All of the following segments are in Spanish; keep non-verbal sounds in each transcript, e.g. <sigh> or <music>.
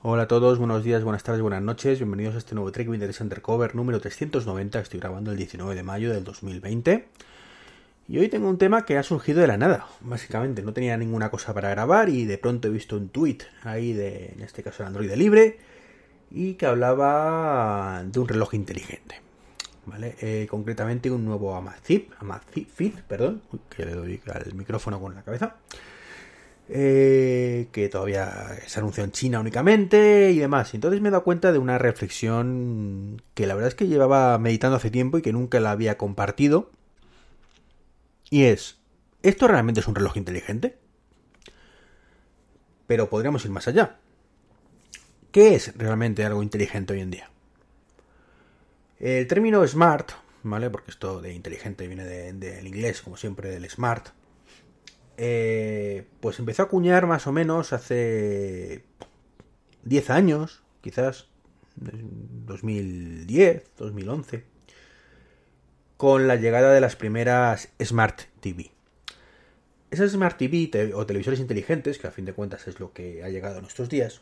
Hola a todos, buenos días, buenas tardes, buenas noches, bienvenidos a este nuevo Trek Windows Undercover número 390, estoy grabando el 19 de mayo del 2020. Y hoy tengo un tema que ha surgido de la nada, básicamente, no tenía ninguna cosa para grabar y de pronto he visto un tweet ahí de, en este caso, el Android libre, y que hablaba de un reloj inteligente. ¿Vale? Eh, concretamente un nuevo Amazfit, Amazfit, perdón, que le doy al micrófono con la cabeza. Eh, que todavía se anunció en China únicamente y demás. Entonces me he dado cuenta de una reflexión que la verdad es que llevaba meditando hace tiempo y que nunca la había compartido. Y es, ¿esto realmente es un reloj inteligente? Pero podríamos ir más allá. ¿Qué es realmente algo inteligente hoy en día? El término smart, ¿vale? Porque esto de inteligente viene del inglés, como siempre, del smart eh, pues empezó a acuñar más o menos hace 10 años, quizás 2010, 2011, con la llegada de las primeras Smart TV. Esas Smart TV o televisores inteligentes, que a fin de cuentas es lo que ha llegado en nuestros días,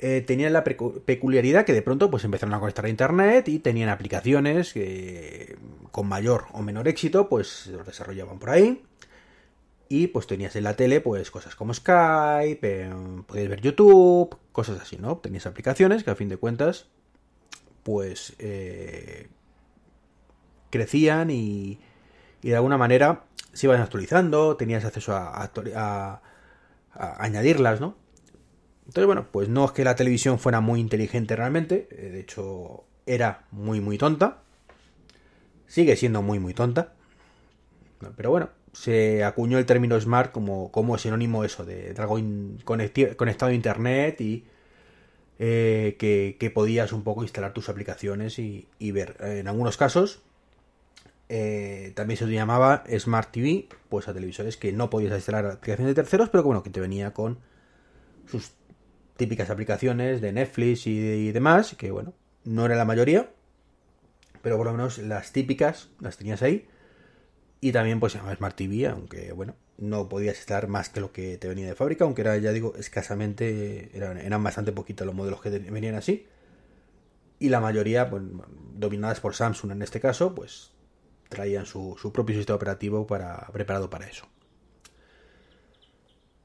eh, tenían la peculiaridad que de pronto pues empezaron a conectar a internet y tenían aplicaciones que con mayor o menor éxito pues los desarrollaban por ahí y pues tenías en la tele pues cosas como Skype, eh, podías ver YouTube, cosas así, ¿no? Tenías aplicaciones que a fin de cuentas pues eh, crecían y, y, de alguna manera se iban actualizando, tenías acceso a, a, añadirlas, ¿no? Entonces, bueno, pues no es que la televisión fuera muy inteligente realmente, eh, de hecho era muy muy tonta, sigue siendo muy muy tonta, pero bueno, se acuñó el término smart como, como sinónimo eso, de, algo conectado a internet y eh, que, podías un poco instalar tus aplicaciones y, ver. En algunos casos eh, también se llamaba Smart TV, pues a televisores que no podías instalar aplicaciones de terceros, pero bueno, que te venía con sus típicas aplicaciones de Netflix y, y demás, que bueno, no era la mayoría, pero por lo menos las típicas las tenías ahí y también pues se llama Smart TV, aunque bueno, no podías estar más que lo que te venía de fábrica, aunque era, ya digo, escasamente, eran, eran bastante poquitos los modelos que venían así. Y la mayoría, pues, dominadas por Samsung en este caso, pues traían su, propio sistema operativo para, preparado para eso.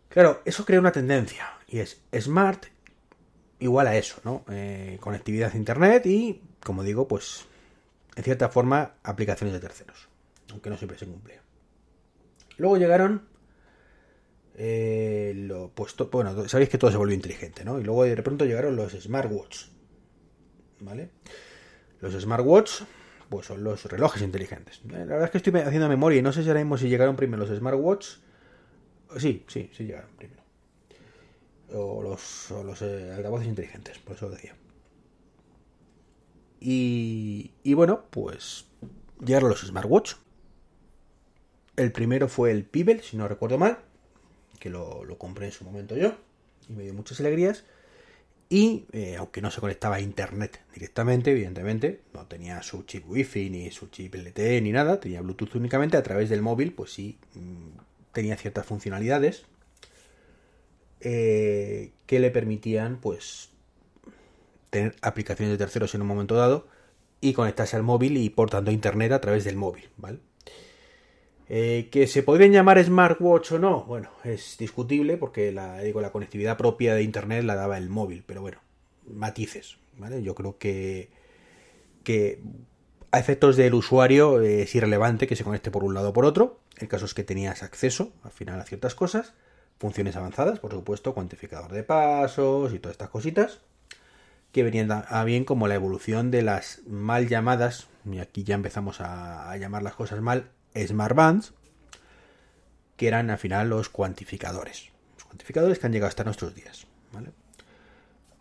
Claro, eso crea una tendencia, y es Smart igual a eso, ¿no? Eh, conectividad a Internet y, como digo, pues, en cierta forma, aplicaciones de terceros aunque no siempre se cumple. Luego llegaron eh, lo bueno, sabéis que todo se volvió inteligente, ¿no? Y luego de pronto llegaron los smartwatch, ¿vale? Los smartwatch, pues son los relojes inteligentes. Eh, la verdad es que estoy haciendo memoria y no sé si ahora mismo si llegaron primero los smartwatch. Sí, sí, sí llegaron primero. O los, eh, altavoces inteligentes, por eso lo decía. Y, y bueno, pues llegaron los smartwatch. El primero fue el Pibel, si no recuerdo mal, que lo, compré en su momento yo y me dio muchas alegrías. Y eh, aunque no se conectaba a internet directamente, evidentemente, no tenía su chip wifi ni su chip LTE ni nada, tenía Bluetooth únicamente a través del móvil, pues sí, mm, tenía ciertas funcionalidades eh, que le permitían, pues, tener aplicaciones de terceros en un momento dado y conectarse al móvil y por tanto a internet a través del móvil, ¿vale? Eh, ¿Que se podrían llamar smartwatch o no? Bueno, es discutible porque la, digo, la conectividad propia de Internet la daba el móvil, pero bueno, matices. ¿vale? Yo creo que, que a efectos del usuario es irrelevante que se conecte por un lado o por otro. El caso es que tenías acceso al final a ciertas cosas, funciones avanzadas, por supuesto, cuantificador de pasos y todas estas cositas, que venían a bien como la evolución de las mal llamadas, y aquí ya empezamos a llamar las cosas mal, Smart Bands, que eran al final los cuantificadores. Los cuantificadores que han llegado hasta nuestros días.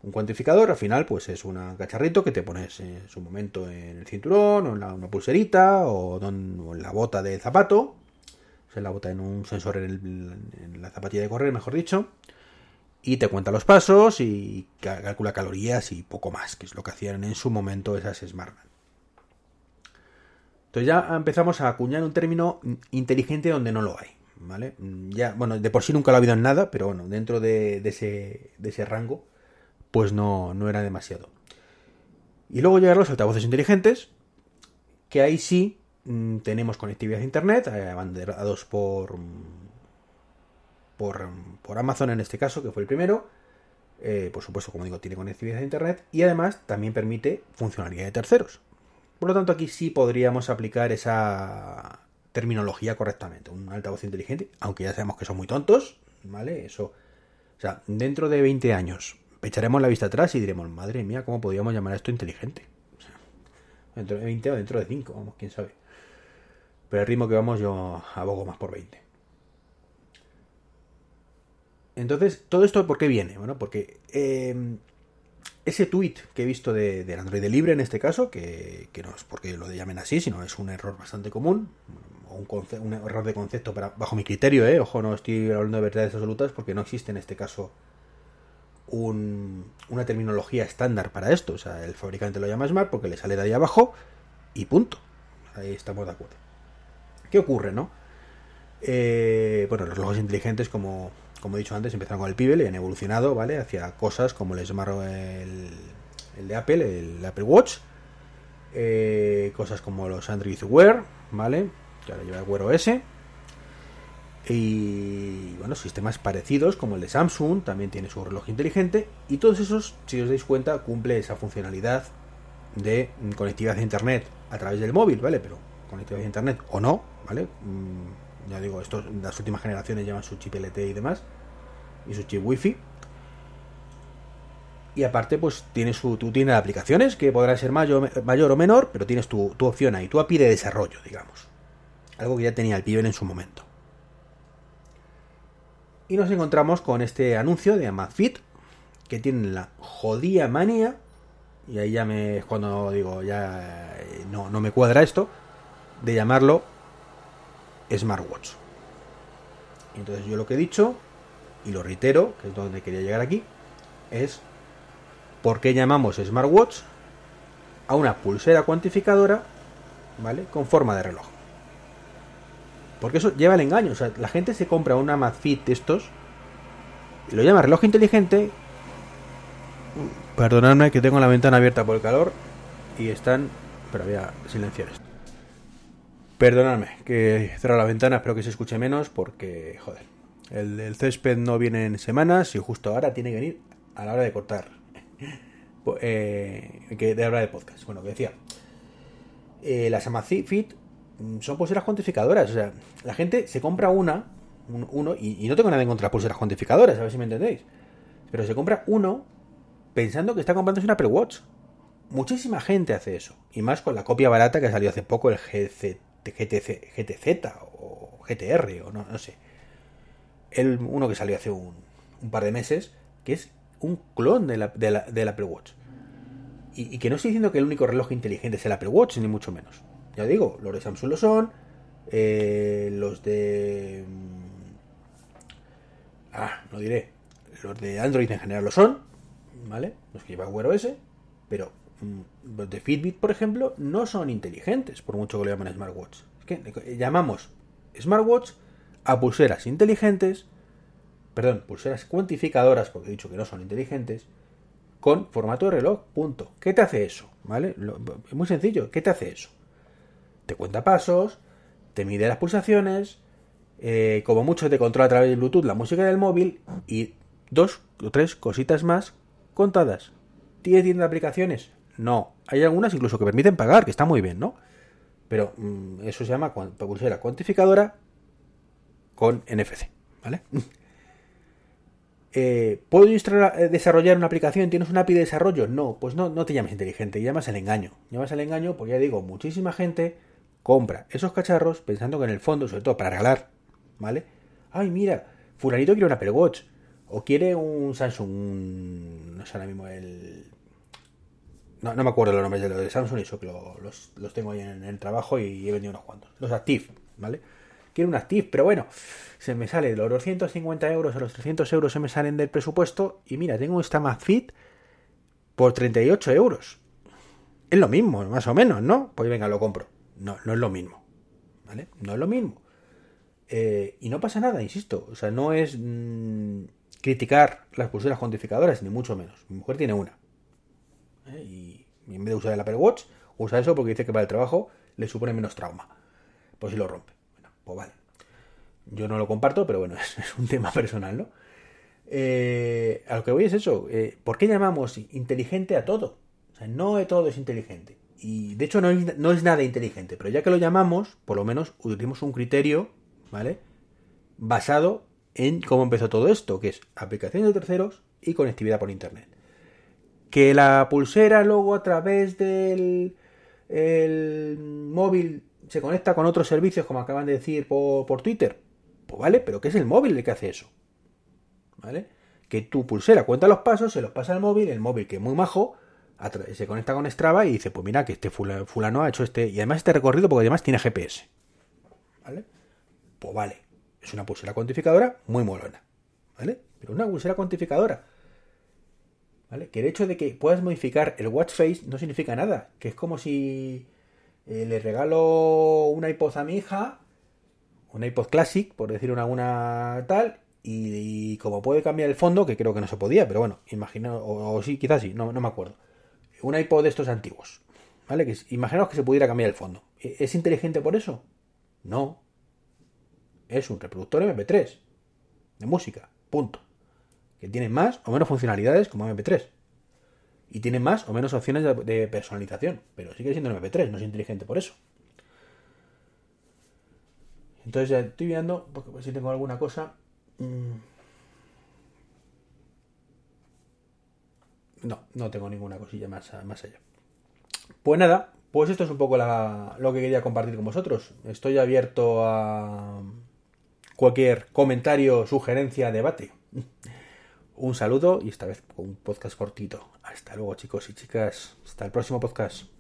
Un cuantificador al final pues es un cacharrito que te pones en su momento en el cinturón o en una pulserita o, en la bota del zapato. Se la bota en un sensor en, la zapatilla de correr, mejor dicho. Y te cuenta los pasos y calcula calorías y poco más, que es lo que hacían en su momento esas Smart Bands. Entonces ya empezamos a acuñar un término inteligente donde no lo hay, ¿vale? Ya, bueno, de por sí nunca lo ha habido en nada, pero bueno, dentro de, ese, rango, pues no, no era demasiado. Y luego llegaron los altavoces inteligentes, que ahí sí mm, tenemos conectividad a internet, eh, abanderados por, por, por Amazon en este caso, que fue el primero. Eh, por supuesto, como digo, tiene conectividad a internet y además también permite funcionalidad de terceros. Por lo tanto, aquí sí podríamos aplicar esa terminología correctamente. Un altavoz inteligente, aunque ya sabemos que son muy tontos, ¿vale? Eso. O sea, dentro de 20 años echaremos la vista atrás y diremos, madre mía, ¿cómo podríamos llamar esto inteligente? dentro de 20 o dentro de 5, vamos, quién sabe. Pero el ritmo que vamos yo abogo más por 20. Entonces, ¿todo esto por qué viene? Bueno, porque eh, ese tweet que he visto de, del Android libre en este caso, que, no es porque lo llamen así, sino es un error bastante común, o un, error de concepto para, bajo mi criterio, ¿eh? ojo, no estoy hablando de verdades absolutas porque no existe en este caso una terminología estándar para esto. O sea, el fabricante lo llama Smart porque le sale de ahí abajo y punto. Ahí estamos de acuerdo. ¿Qué ocurre, no? Eh, bueno, los relojes inteligentes, como como he dicho antes, empezaron con el Pebble y han evolucionado, ¿vale? Hacia cosas como el Smart, el, de Apple, el Apple Watch, eh, cosas como los Android Wear, ¿vale? Que ahora lleva el Wear OS. Y bueno, sistemas parecidos como el de Samsung, también tiene su reloj inteligente. Y todos esos, si os dais cuenta, cumple esa funcionalidad de conectividad a internet a través del móvil, ¿vale? Pero conectividad a internet o no, ¿vale? Mm, ya digo, estos, las últimas generaciones llevan su chip LTE y demás y su chip wifi. Y aparte, pues tienes su, tú tienes aplicaciones que podrán ser mayor, mayor o menor, pero tienes tu, opción ahí, tu API de desarrollo, digamos. Algo que ya tenía el Pibel en su momento. Y nos encontramos con este anuncio de Amazfit, que tiene la jodida manía, y ahí ya me cuando digo, ya eh, no, no me cuadra esto, de llamarlo smartwatch. Entonces yo lo que he dicho y lo reitero, que es donde quería llegar aquí, es por qué llamamos smartwatch a una pulsera cuantificadora, ¿vale? Con forma de reloj. Porque eso lleva el engaño. O sea, la gente se compra una Amazfit de estos y lo llama reloj inteligente. Perdonadme que tengo la ventana abierta por el calor y están. Pero voy a silenciar esto. Perdonadme que cierro la ventana, espero que se escuche menos porque, joder, el, césped no viene en semanas y justo ahora tiene que venir a la hora de cortar. <laughs> Eh, que de hora de podcast. Bueno, que decía. Eh, las Amazfit son pulseras cuantificadoras. O sea, la gente se compra una, uno, y, no tengo nada en contra de pulseras cuantificadoras, a ver si me entendéis. Pero se compra uno pensando que está comprándose una Apple Watch. Muchísima gente hace eso. Y más con la copia barata que salió hace poco, el GC, GTZ o GTR o no, no sé el, uno que salió hace un, par de meses, que es un clon de la, del Apple Watch. Y, que no estoy diciendo que el único reloj inteligente es el Apple Watch, ni mucho menos. Ya digo, los de Samsung lo son, eh, los de... Mm, ah, no diré. Los de Android en general lo son, ¿vale? Los que llevan Wear OS, pero mm, los de Fitbit, por ejemplo, no son inteligentes, por mucho que lo llamen smartwatch. Es que llamamos smartwatch a pulseras inteligentes, perdón, pulseras cuantificadoras, porque he dicho que no son inteligentes, con formato de reloj, punto. ¿Qué te hace eso? ¿Vale? es muy sencillo, ¿qué te hace eso? Te cuenta pasos, te mide las pulsaciones, eh, como mucho te controla a través de Bluetooth la música del móvil y dos o tres cositas más contadas. ¿Tiene tienda de aplicaciones? No. Hay algunas incluso que permiten pagar, que está muy bien, ¿no? Pero mm, eso se llama pulsera cuantificadora con NFC, ¿vale? <laughs> Eh, ¿Puedo eh, desarrollar una aplicación? ¿Tienes una API de desarrollo? No, pues no, no te llames inteligente, llamas el engaño. Llamas el engaño porque ya digo, muchísima gente compra esos cacharros pensando que en el fondo, sobre todo para regalar, ¿vale? Ay, mira, fulanito quiere un Apple Watch o quiere un Samsung, no sé ahora mismo el... No, no me acuerdo los nombres de los de Samsung, eso que los, los, tengo ahí en el trabajo y he vendido unos cuantos. Los Active, ¿vale? Quiero un Active, pero bueno, se me sale los 250 euros a los 300 euros se me salen del presupuesto y mira, tengo esta Fit por 38 euros. Es lo mismo, más o menos, ¿no? Pues venga, lo compro. No, no es lo mismo. ¿Vale? No es lo mismo. Eh, y no pasa nada, insisto. O sea, no es mm, criticar las pulseras cuantificadoras, ni mucho menos. Mi mujer tiene una. ¿eh? Y en vez de usar el Apple Watch, usa eso porque dice que para el trabajo le supone menos trauma. Pues si lo rompe. Pues vale. Yo no lo comparto, pero bueno, <laughs> es, un tema personal, ¿no? Eh, a lo que voy es eso. ¿Por qué llamamos inteligente a todo? O sea, no todo es inteligente. Y de hecho no es, no es nada inteligente, pero ya que lo llamamos, por lo menos utilicemos un criterio ¿vale? Basado en cómo empezó todo esto, que es aplicaciones de terceros y conectividad por internet. Que la pulsera luego a través del el móvil se conecta con otros servicios, como acaban de decir por, Twitter. Pues vale, pero ¿qué es el móvil el que hace eso? ¿Vale? Que tu pulsera cuenta los pasos, se los pasa al móvil, el móvil que es muy majo, se conecta con Strava y dice, pues mira que este fulano ha hecho este, y además este recorrido porque además tiene GPS. ¿Vale? Pues vale, es una pulsera cuantificadora muy molona, ¿vale? Pero una pulsera cuantificadora, ¿vale? Que el hecho de que puedas modificar el watch face no significa nada, que es como si eh, le regalo una iPod a mi hija, una iPod Classic, por decir una, tal, y, como puede cambiar el fondo, que creo que no se podía, pero bueno, imagino, o, sí, quizás sí, no, me acuerdo. Una iPod de estos antiguos, ¿vale? Que imaginaos que se pudiera cambiar el fondo. ¿E-, ¿Es inteligente por eso? No, es un reproductor MP3 de música, punto. Que tiene más o menos funcionalidades como MP3. Y tiene más o menos opciones de, personalización, pero sigue siendo un MP3, no es inteligente por eso. Entonces ya estoy viendo, porque pues, si tengo alguna cosa... Mm. No, no tengo ninguna cosilla más, más allá. Pues nada, pues esto es un poco lo que quería compartir con vosotros. Estoy abierto a, cualquier comentario, sugerencia, debate. Un saludo y esta vez un podcast cortito. Hasta luego chicos y chicas. Hasta el próximo podcast.